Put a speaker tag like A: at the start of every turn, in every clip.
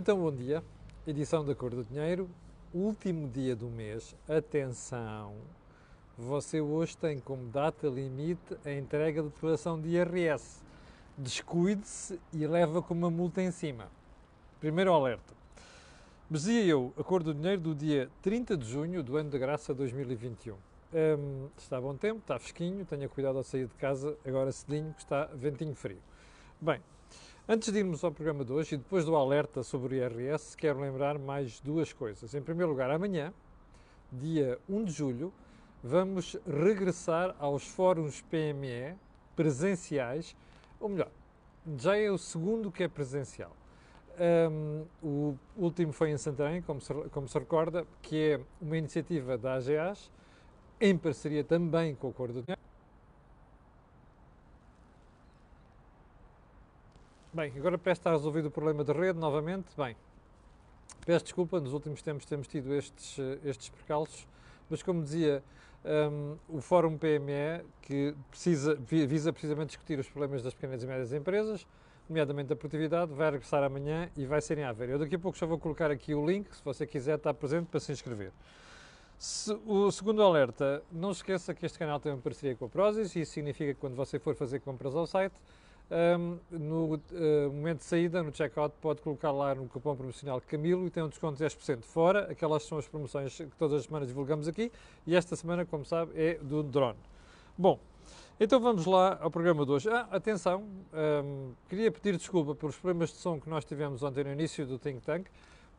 A: Então, bom dia. Edição da Cor do Dinheiro, último dia do mês. Atenção! Você hoje tem como data limite a entrega da declaração de IRS. Descuide-se e leva com uma multa em cima. Primeiro alerta. Dizia eu, a Cor do Dinheiro do dia 30 de junho do ano de graça 2021. Hum, está bom tempo, está fresquinho, tenha cuidado ao sair de casa, agora cedinho, que está ventinho frio. Bem, antes de irmos ao programa de hoje e depois do alerta sobre o IRS, quero lembrar mais duas coisas. Em primeiro lugar, amanhã, dia 1 de julho, vamos regressar aos fóruns PME presenciais, ou melhor, já é o segundo que é presencial. Um, o último foi em Santarém, como se, como se recorda, que é uma iniciativa da AGAs, em parceria também com o Cor do Bem, agora parece estar resolvido o problema de rede novamente. Bem, peço desculpa, nos últimos tempos temos tido estes, estes percalços, mas como dizia um, o Fórum PME, que precisa, visa precisamente discutir os problemas das pequenas e médias empresas, nomeadamente da produtividade, vai regressar amanhã e vai ser em Aveiro. Eu daqui a pouco já vou colocar aqui o link, se você quiser estar presente para se inscrever. Se, o segundo alerta, não esqueça que este canal tem uma parceria com a Prozis e isso significa que quando você for fazer compras ao site, um, no uh, momento de saída, no checkout, pode colocar lá no cupom promocional Camilo e tem um desconto de 10% fora. Aquelas são as promoções que todas as semanas divulgamos aqui e esta semana, como sabe, é do drone. Bom, então vamos lá ao programa de hoje. Ah, atenção, um, queria pedir desculpa pelos problemas de som que nós tivemos ontem no início do Think Tank.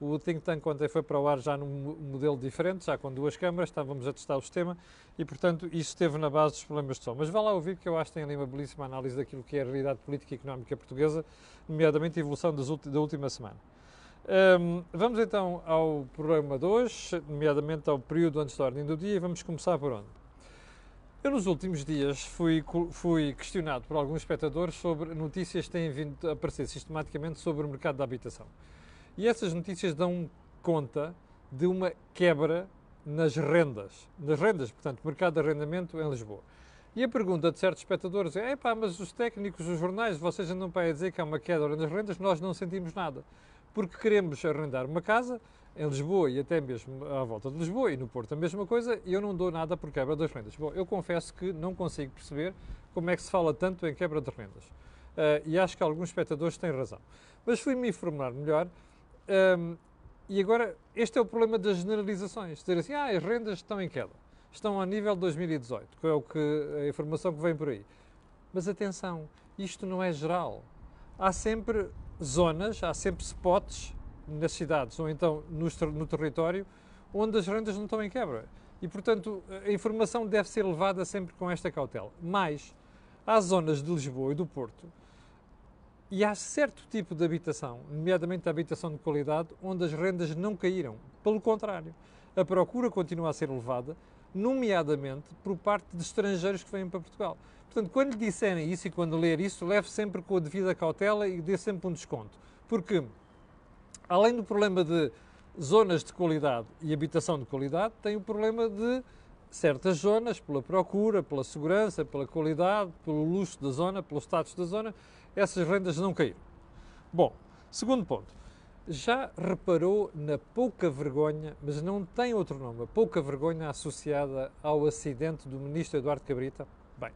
A: O Think Tank ontem foi para o ar já num modelo diferente, já com duas câmaras, estávamos a testar o sistema e, portanto, isso esteve na base dos problemas de som. Mas vá lá ouvir que eu acho que tem ali uma belíssima análise daquilo que é a realidade política e económica portuguesa, nomeadamente a evolução da última semana. Um, vamos então ao programa de hoje, nomeadamente ao período antes da ordem do dia, e vamos começar por onde? Eu, nos últimos dias, fui, fui questionado por alguns espectadores sobre notícias que têm vindo a aparecer sistematicamente sobre o mercado da habitação. E essas notícias dão conta de uma quebra nas rendas, nas rendas, portanto, mercado de arrendamento em Lisboa. E a pergunta de certos espectadores é: pá, mas os técnicos, os jornais, vocês andam para aí dizer que há uma queda nas rendas, nós não sentimos nada. Porque queremos arrendar uma casa em Lisboa e até mesmo à volta de Lisboa e no Porto a mesma coisa, e eu não dou nada por quebra das rendas. Bom, eu confesso que não consigo perceber como é que se fala tanto em quebra de rendas. Uh, e acho que alguns espectadores têm razão. Mas fui-me informar melhor um, e agora, este é o problema das generalizações. Dizer assim, ah, as rendas estão em queda. Estão a nível de 2018, que é o que, a informação que vem por aí. Mas atenção, isto não é geral. Há sempre zonas, há sempre spots nas cidades ou então no, no território onde as rendas não estão em quebra. E, portanto, a informação deve ser levada sempre com esta cautela. Mas há zonas de Lisboa e do Porto e há certo tipo de habitação, nomeadamente a habitação de qualidade, onde as rendas não caíram. Pelo contrário, a procura continua a ser elevada, nomeadamente por parte de estrangeiros que vêm para Portugal. Portanto, quando lhe disserem isso e quando ler isso, leve sempre com a devida cautela e dê sempre um desconto. Porque, além do problema de zonas de qualidade e habitação de qualidade, tem o problema de certas zonas, pela procura, pela segurança, pela qualidade, pelo luxo da zona, pelo status da zona, essas rendas não caíram. Bom, segundo ponto. Já reparou na pouca vergonha, mas não tem outro nome, a pouca vergonha associada ao acidente do ministro Eduardo Cabrita? Bem,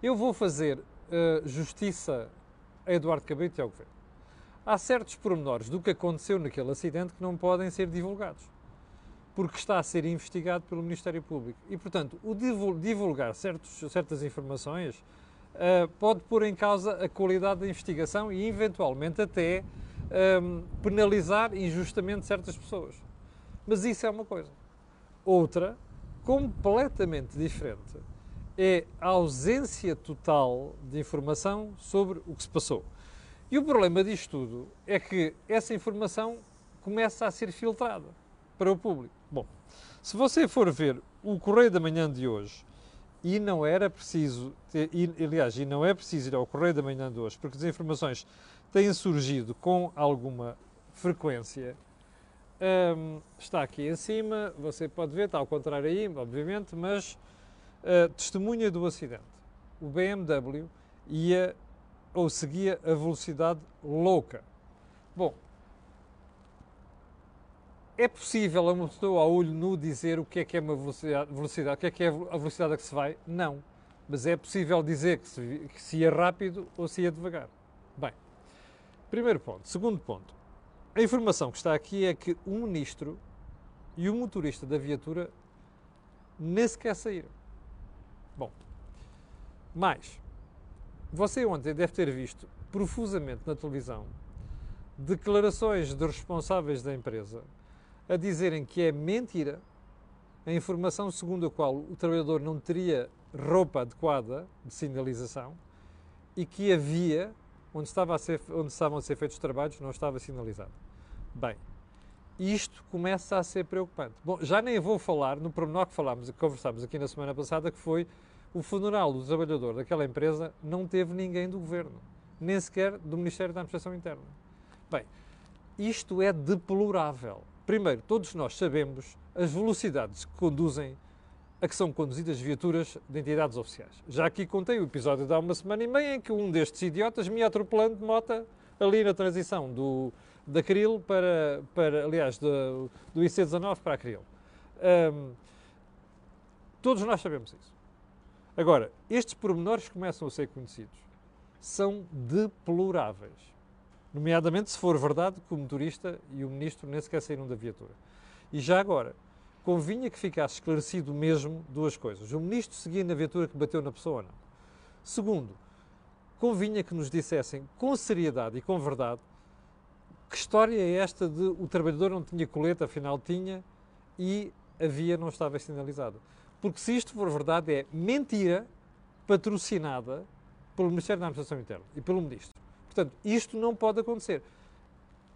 A: eu vou fazer uh, justiça a Eduardo Cabrita e ao governo. Há certos pormenores do que aconteceu naquele acidente que não podem ser divulgados, porque está a ser investigado pelo Ministério Público. E, portanto, o divulgar certos, certas informações pode pôr em causa a qualidade da investigação e, eventualmente, até ehm, penalizar injustamente certas pessoas. Mas isso é uma coisa. Outra, completamente diferente, é a ausência total de informação sobre o que se passou. E o problema disto tudo é que essa informação começa a ser filtrada para o público. Bom, se você for ver o Correio da Manhã de hoje, e não era preciso, e, aliás, e não é preciso ir ao Correio da Manhã de hoje, porque as informações têm surgido com alguma frequência. Um, está aqui em cima, você pode ver, está ao contrário aí, obviamente, mas uh, testemunha do acidente. O BMW ia ou seguia a velocidade louca. Bom, é possível a uma pessoa ao olho nu dizer o que é que é uma velocidade, velocidade, o que é que é a velocidade a que se vai? Não. Mas é possível dizer que se, que se ia rápido ou se ia devagar. Bem, primeiro ponto. Segundo ponto. A informação que está aqui é que um ministro e o motorista da viatura nem sequer saíram. Bom, mais, você ontem deve ter visto profusamente na televisão declarações de responsáveis da empresa a dizerem que é mentira a informação segundo a qual o trabalhador não teria roupa adequada de sinalização e que havia, onde, estava a ser, onde estavam a ser feitos os trabalhos, não estava sinalizado. Bem, isto começa a ser preocupante. Bom, já nem vou falar no pormenor que falámos, que conversámos aqui na semana passada, que foi o funeral do trabalhador daquela empresa não teve ninguém do governo, nem sequer do Ministério da Administração Interna. Bem, isto é deplorável. Primeiro, todos nós sabemos as velocidades que conduzem a que são conduzidas viaturas de entidades oficiais. Já aqui contei o episódio de há uma semana e meia em que um destes idiotas me atropelando de moto ali na transição do, da Cril para, para aliás, do, do IC19 para a Cril. Um, todos nós sabemos isso. Agora, estes pormenores começam a ser conhecidos. São deploráveis. Nomeadamente se for verdade que o motorista e o ministro nem sequer saíram da viatura. E já agora, convinha que ficasse esclarecido mesmo duas coisas. O ministro seguia na viatura que bateu na pessoa ou não. Segundo, convinha que nos dissessem com seriedade e com verdade que história é esta de o trabalhador não tinha colete, afinal tinha, e a via não estava sinalizada. Porque se isto for verdade, é mentira patrocinada pelo Ministério da Administração Interna e pelo Ministro. Portanto, isto não pode acontecer.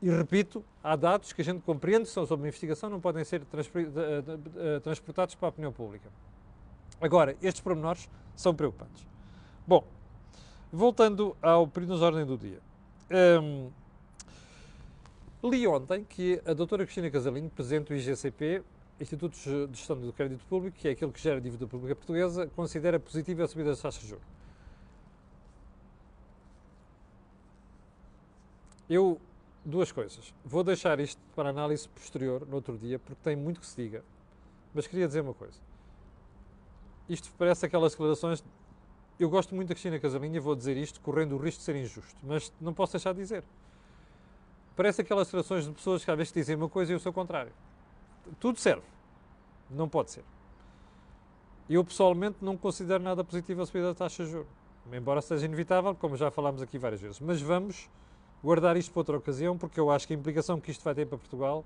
A: E repito, há dados que a gente compreende, são sobre investigação, não podem ser eh, transportados para a opinião pública. Agora, estes pormenores são preocupantes. Bom, voltando ao período de ordem do dia. Um, li ontem que a doutora Cristina Casalinho, presidente do IGCP, Institutos de Gestão do Crédito Público, que é aquilo que gera a dívida pública portuguesa, considera positiva a subida das taxas de juros. Eu, duas coisas. Vou deixar isto para análise posterior, no outro dia, porque tem muito que se diga. Mas queria dizer uma coisa. Isto parece aquelas declarações. Eu gosto muito da Cristina Casalinha vou dizer isto correndo o risco de ser injusto, mas não posso deixar de dizer. Parece aquelas declarações de pessoas que às vezes dizem uma coisa e o seu contrário tudo serve. Não pode ser. Eu pessoalmente não considero nada positivo a subida da taxa de juros, embora seja inevitável, como já falámos aqui várias vezes. Mas vamos guardar isto para outra ocasião, porque eu acho que a implicação que isto vai ter para Portugal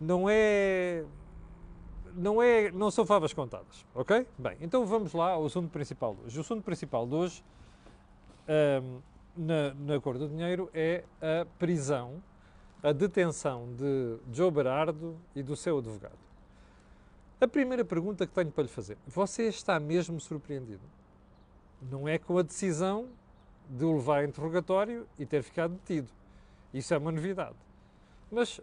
A: não é não é não são favas contadas, ok? Bem, então vamos lá ao assunto principal de hoje. O assunto principal de hoje um, na, na cor do dinheiro é a prisão a detenção de Joe Berardo e do seu advogado. A primeira pergunta que tenho para lhe fazer: você está mesmo surpreendido? Não é com a decisão de o levar a interrogatório e ter ficado detido. Isso é uma novidade. Mas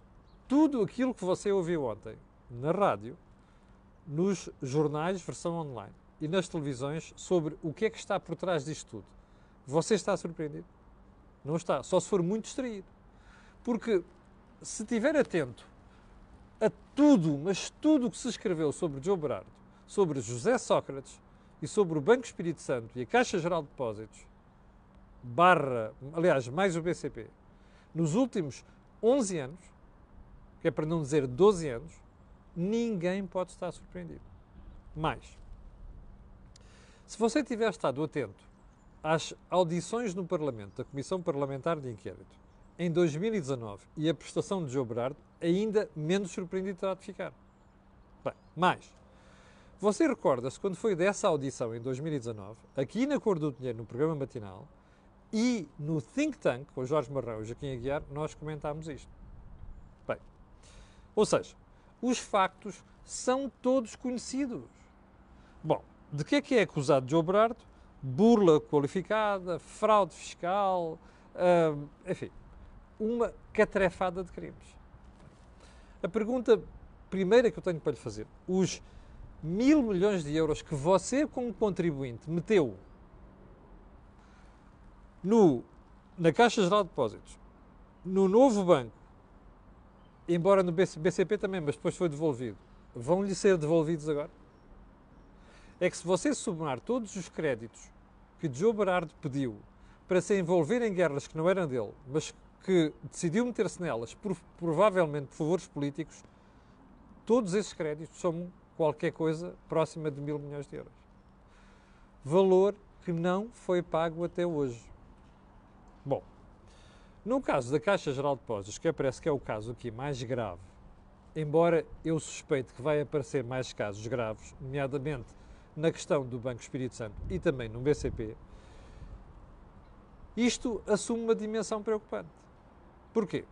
A: tudo aquilo que você ouviu ontem na rádio, nos jornais, versão online e nas televisões sobre o que é que está por trás disto tudo, você está surpreendido? Não está, só se for muito distraído. Porque se estiver atento a tudo, mas tudo o que se escreveu sobre Joe Berardo, sobre José Sócrates e sobre o Banco Espírito Santo e a Caixa Geral de Depósitos, barra, aliás, mais o BCP, nos últimos 11 anos, que é para não dizer 12 anos, ninguém pode estar surpreendido. Mais, se você tiver estado atento às audições no Parlamento da Comissão Parlamentar de Inquérito, em 2019 e a prestação de Joe Berardo, ainda menos surpreendido terá de ficar. Bem, mais. Você recorda-se quando foi dessa audição em 2019, aqui na Cor do Dinheiro, no programa matinal, e no Think Tank, com Jorge Marrão e Joaquim Aguiar, nós comentámos isto. Bem, ou seja, os factos são todos conhecidos. Bom, de que é que é acusado Joe Berardo? Burla qualificada, fraude fiscal, uh, enfim, uma catrefada de crimes. A pergunta primeira que eu tenho para lhe fazer: os mil milhões de euros que você, como contribuinte, meteu no, na Caixa Geral de Depósitos, no novo banco embora no BCP também, mas depois foi devolvido, vão-lhe ser devolvidos agora? É que se você somar todos os créditos que Joe Berardo pediu para se envolver em guerras que não eram dele, mas que decidiu meter-se nelas, por, provavelmente por favores políticos, todos esses créditos são qualquer coisa próxima de mil milhões de euros. Valor que não foi pago até hoje. Bom, no caso da Caixa Geral de Depósitos, que parece que é o caso aqui mais grave, embora eu suspeite que vai aparecer mais casos graves, nomeadamente na questão do Banco Espírito Santo e também no BCP, isto assume uma dimensão preocupante. Porquê?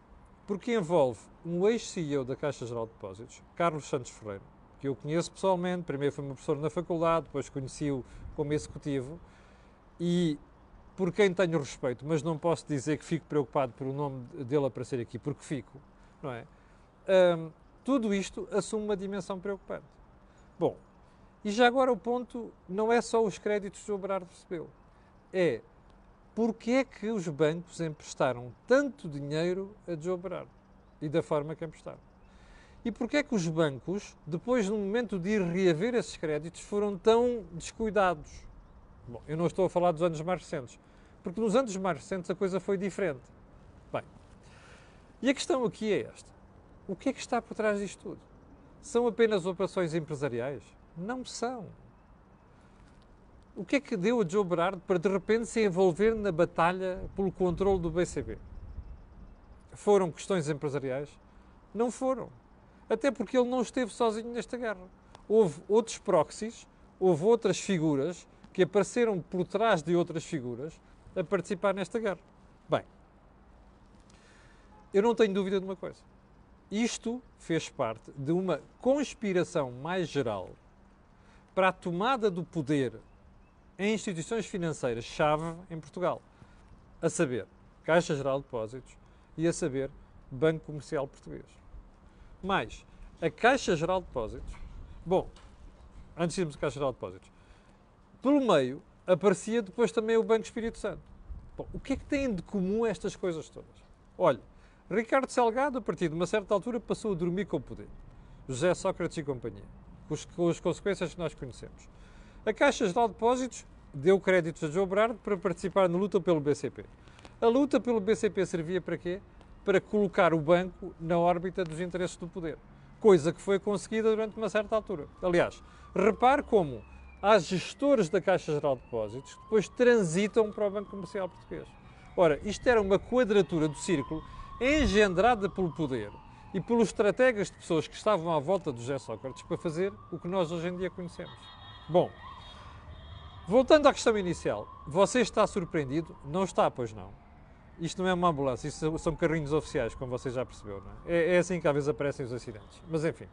A: Porque envolve um ex-CEO da Caixa Geral de Depósitos, Carlos Santos Ferreira, que eu conheço pessoalmente, primeiro foi meu professor na faculdade, depois conheci-o como executivo, e por quem tenho respeito, mas não posso dizer que fico preocupado por o nome dele aparecer aqui, porque fico, não é? Tudo isto assume uma dimensão preocupante. Bom, e já agora o ponto não é só os créditos que o Berardo recebeu, é porque é que os bancos emprestaram tanto dinheiro a Joe e da forma que emprestaram. E porquê é que os bancos, depois no momento de ir reaver esses créditos, foram tão descuidados? Bom, eu não estou a falar dos anos mais recentes, porque nos anos mais recentes a coisa foi diferente. Bem, e a questão aqui é esta: o que é que está por trás disto tudo? São apenas operações empresariais? Não são. O que é que deu a Joe Berardo para de repente se envolver na batalha pelo controle do BCB? Foram questões empresariais? Não foram. Até porque ele não esteve sozinho nesta guerra. Houve outros proxies, houve outras figuras que apareceram por trás de outras figuras a participar nesta guerra. Bem, eu não tenho dúvida de uma coisa. Isto fez parte de uma conspiração mais geral para a tomada do poder em instituições financeiras-chave em Portugal, a saber, Caixa Geral de Depósitos e a saber, Banco Comercial Português. Mais, a Caixa Geral de Depósitos, bom, antes de irmos a Caixa Geral de Depósitos, pelo meio aparecia depois também o Banco Espírito Santo. Bom, o que é que têm de comum estas coisas todas? Olha, Ricardo Salgado, a partir de uma certa altura, passou a dormir com o poder. José Sócrates e companhia, com, com as consequências que nós conhecemos. A Caixa Geral de Depósitos deu créditos a João Berardo para participar na luta pelo BCP. A luta pelo BCP servia para quê? Para colocar o banco na órbita dos interesses do poder. Coisa que foi conseguida durante uma certa altura. Aliás, repare como as gestoras da Caixa Geral de Depósitos depois transitam para o Banco Comercial Português. Ora, isto era uma quadratura do círculo engendrada pelo poder e pelos estrategas de pessoas que estavam à volta do José Sócrates para fazer o que nós hoje em dia conhecemos. Bom, Voltando à questão inicial, você está surpreendido? Não está, pois não. Isto não é uma ambulância, isto são carrinhos oficiais, como você já percebeu, não é? É, é assim que às vezes aparecem os acidentes. Mas enfim,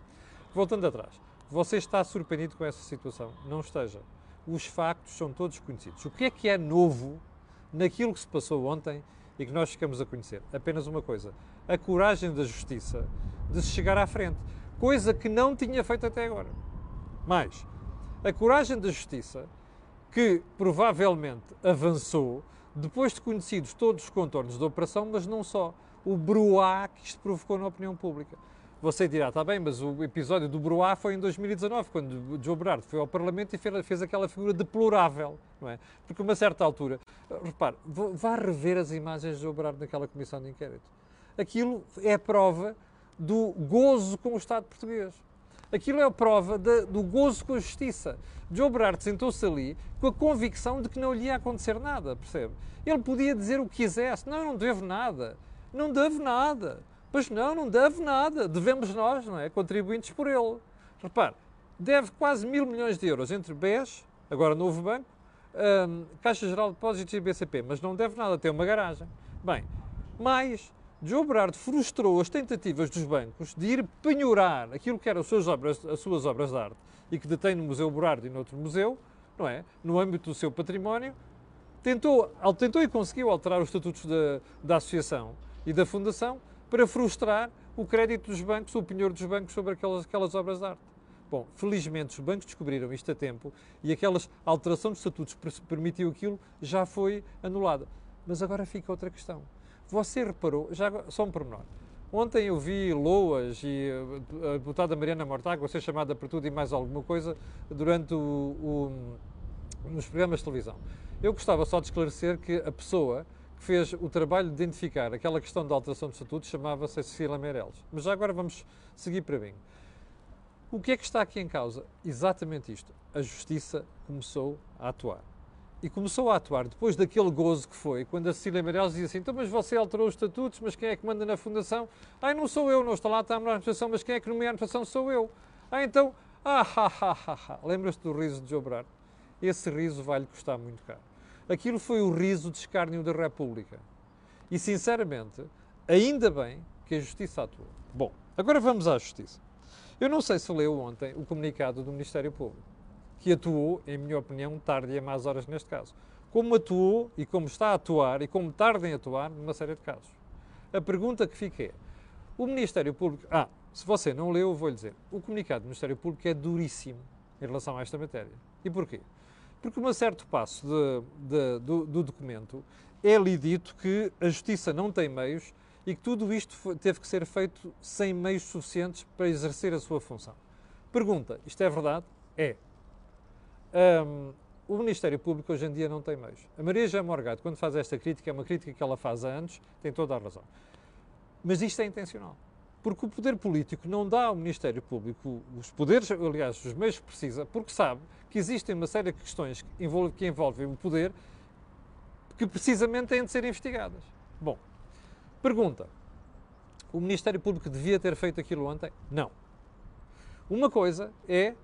A: voltando atrás, você está surpreendido com essa situação? Não esteja. Os factos são todos conhecidos. O que é que é novo naquilo que se passou ontem e que nós ficamos a conhecer? Apenas uma coisa: a coragem da justiça de se chegar à frente, coisa que não tinha feito até agora. Mais, a coragem da justiça que provavelmente avançou depois de conhecidos todos os contornos da operação, mas não só. O bruá que isto provocou na opinião pública. Você dirá, está bem, mas o episódio do Bruá foi em 2019, quando Joe Berardo foi ao Parlamento e fez, aquela figura deplorável, não é? Porque a uma certa altura, repare, vá rever as imagens de Joe Berardo naquela comissão de inquérito. Aquilo é prova do gozo com o Estado português. Aquilo é a prova de, do gozo com a justiça. Joe Berardo sentou-se ali com a convicção de que não lhe ia acontecer nada, percebe? Ele podia dizer o que quisesse. Não, não devo nada. Não devo nada. Pois não, não deve nada. Devemos nós, não é? Contribuintes por ele. Repare, deve quase mil milhões de euros entre BES, agora novo banco, um, Caixa Geral de Depósitos e BCP, mas não deve nada, tem uma garagem. Bem, mais João Berardo frustrou as tentativas dos bancos de ir penhorar aquilo que eram as suas obras, as suas obras de arte e que detém no Museu Berardo e noutro museu, não é? No âmbito do seu património, tentou, tentou e conseguiu alterar os estatutos da, da associação e da fundação para frustrar o crédito dos bancos, o penhor dos bancos sobre aquelas, aquelas obras de arte. Bom, felizmente os bancos descobriram isto a tempo e aquelas alteração de estatutos que permitiu aquilo já foi anulada. Mas agora fica outra questão. Você reparou, já só um pormenor, Ontem eu vi loas e a deputada Mariana Mortágua ser chamada por tudo e mais alguma coisa durante o, o, nos programas de televisão. Eu gostava só de esclarecer que a pessoa que fez o trabalho de identificar aquela questão da alteração do estatuto chamava-se Cecília Meirelles. Mas já agora vamos seguir para mim. O que é que está aqui em causa? Exatamente isto. A justiça começou a atuar e começou a atuar depois daquele gozo que foi, quando a Cecília Meirelles dizia assim, então mas você alterou os estatutos, mas quem é que manda na fundação? Ah, não sou eu, não está lá, está a administração, mas quem é que nomeia a administração? Sou eu. Ah, então, ah, ha, ha, ha, ha. Lembra-se do riso de Jobrar? Esse riso vai-lhe custar muito caro. Aquilo foi o riso de escárnio da República. E, sinceramente, ainda bem que a Justiça atuou. Bom, agora vamos à Justiça. Eu não sei se leu ontem o comunicado do Ministério Público que atuou, em minha opinião, tarde e a más horas neste caso. Como atuou e como está a atuar e como tarda em atuar numa série de casos. A pergunta que fica é: o Ministério Público. Ah, se você não leu, vou-lhe dizer. O comunicado do Ministério Público é duríssimo em relação a esta matéria. E porquê? Porque, um certo passo de, de, do, do, documento, é-lhe dito que a Justiça não tem meios e que tudo isto teve que ser feito sem meios suficientes para exercer a sua função. Pergunta: isto é verdade? É. Um, o Ministério Público hoje em dia não tem meios. A Maria Jean Morgado, quando faz esta crítica, é uma crítica que ela faz há anos, tem toda a razão. Mas isto é intencional. Porque o poder político não dá ao Ministério Público os poderes, aliás, os meios que precisa, porque sabe que existem uma série de questões que envolvem, que envolvem o poder que precisamente têm de ser investigadas. Bom, pergunta: o Ministério Público devia ter feito aquilo ontem? Não. Uma coisa é,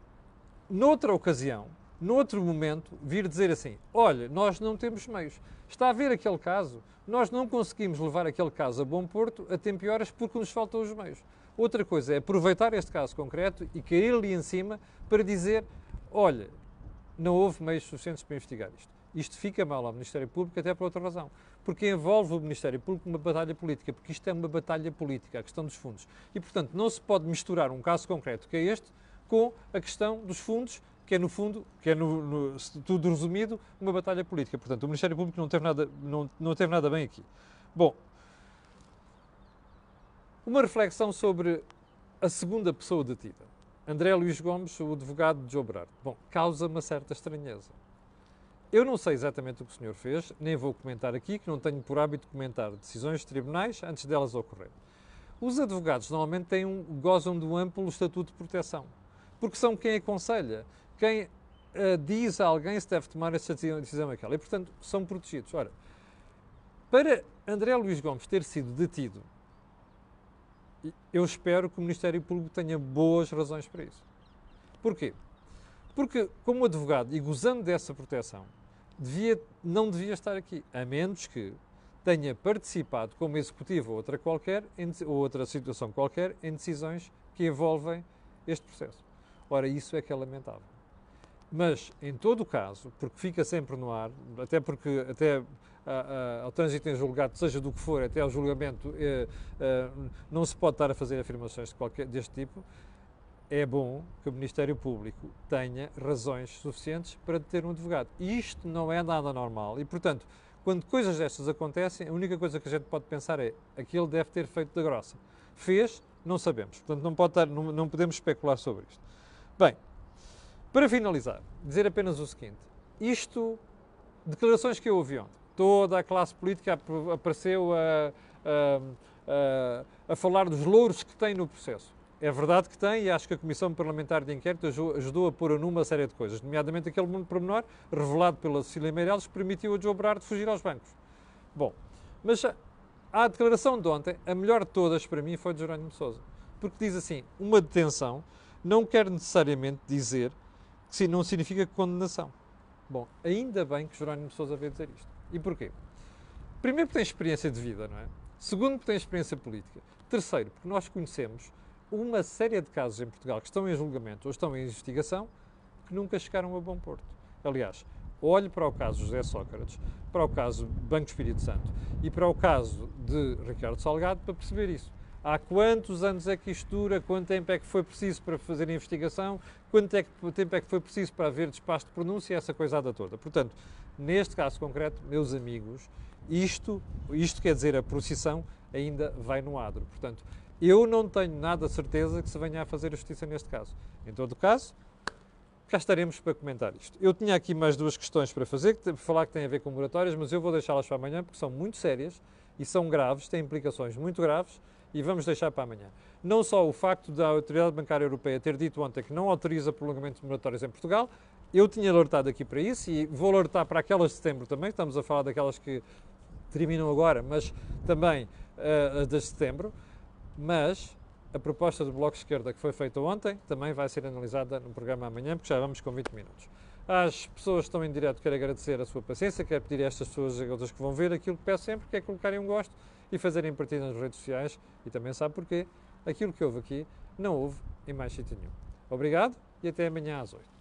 A: noutra ocasião, noutro momento, vir dizer assim: olha, nós não temos meios. Está a ver aquele caso, nós não conseguimos levar aquele caso a bom porto a tempo e horas porque nos faltam os meios. Outra coisa é aproveitar este caso concreto e cair ali em cima para dizer: olha, não houve meios suficientes para investigar isto. Isto fica mal ao Ministério Público até por outra razão. Porque envolve o Ministério Público numa batalha política, porque isto é uma batalha política, a questão dos fundos. E, portanto, não se pode misturar um caso concreto que é este com a questão dos fundos que é no fundo, que é no, no, tudo resumido, uma batalha política. Portanto, o Ministério Público não teve nada, não, não teve nada bem aqui. Bom, uma reflexão sobre a segunda pessoa detida. André Luís Gomes, o advogado de Jobrard. Bom, causa uma certa estranheza. Eu não sei exatamente o que o senhor fez, nem vou comentar aqui, que não tenho por hábito comentar decisões de tribunais antes delas ocorrerem. Os advogados normalmente têm um, gozam de um amplo estatuto de proteção, porque são quem aconselha, quem uh, diz a alguém se deve tomar essa decisão aquela. E, portanto, são protegidos. Ora, para André Luís Gomes ter sido detido, eu espero que o Ministério Público tenha boas razões para isso. Porquê? Porque, como advogado e gozando dessa proteção, devia, não devia estar aqui, a menos que tenha participado como executivo ou outra, qualquer, em, ou outra situação qualquer em decisões que envolvem este processo. Ora, isso é que é lamentável. Mas, em todo o caso, porque fica sempre no ar, até porque até a, a, ao trânsito em julgado, seja do que for, até ao julgamento, é, é, não se pode estar a fazer afirmações de qualquer, deste tipo, é bom que o Ministério Público tenha razões suficientes para deter um advogado. E isto não é nada normal. E, portanto, quando coisas destas acontecem, a única coisa que a gente pode pensar é aquele deve ter feito da grossa. Fez, não sabemos. Portanto, não, pode estar, não, não podemos especular sobre isto. Bem, para finalizar, dizer apenas o seguinte: isto, declarações que eu ouvi ontem, toda a classe política apareceu a, a, a, a falar dos louros que tem no processo. É verdade que tem, e acho que a Comissão Parlamentar de Inquérito ajudou a pôr a numa série de coisas, nomeadamente aquele mundo pormenor revelado pela Cecília Meirelles que permitiu a Joe Brard fugir aos bancos. Bom, mas a declaração de ontem, a melhor de todas para mim, foi de Jerónimo Sousa. Porque diz assim: uma detenção não quer necessariamente dizer que não significa condenação. Bom, ainda bem que Jerónimo Sousa veio dizer isto. E porquê? Primeiro, porque tem experiência de vida, não é? Segundo, porque tem experiência política. Terceiro, porque nós conhecemos uma série de casos em Portugal que estão em julgamento ou estão em investigação que nunca chegaram a bom porto. Aliás, olhe para o caso José Sócrates, para o caso Banco Espírito Santo e para o caso de Ricardo Salgado para perceber isso. Há quantos anos é que isto dura? Quanto tempo é que foi preciso para fazer a investigação? Quanto é que, tempo é que foi preciso para haver despacho de pronúncia? Essa coisada toda. Portanto, neste caso concreto, meus amigos, isto, isto quer dizer a procissão, ainda vai no adro. Portanto, eu não tenho nada certeza que se venha a fazer a justiça neste caso. Em todo caso, cá estaremos para comentar isto. Eu tinha aqui mais duas questões para fazer, que, para falar que têm a ver com moratórias, mas eu vou deixá-las para amanhã porque são muito sérias e são graves, têm implicações muito graves e vamos deixar para amanhã. Não só o facto da Autoridade Bancária Europeia ter dito ontem que não autoriza prolongamento de moratórias em Portugal, eu tinha alertado aqui para isso e vou alertar para aquelas de setembro também, estamos a falar daquelas que terminam agora, mas também das de setembro. Mas a proposta do Bloco de Esquerda que foi feita ontem também vai ser analisada no programa amanhã, porque já vamos com 20 minutos. Às pessoas que estão em direto, quero agradecer a sua paciência, quero pedir a estas pessoas e outras que vão ver aquilo que peço sempre, que é colocarem um gosto e fazerem partida nas redes sociais e também sabe porquê. Aquilo que houve aqui não houve em mais sítio nenhum. Obrigado e até amanhã às 8.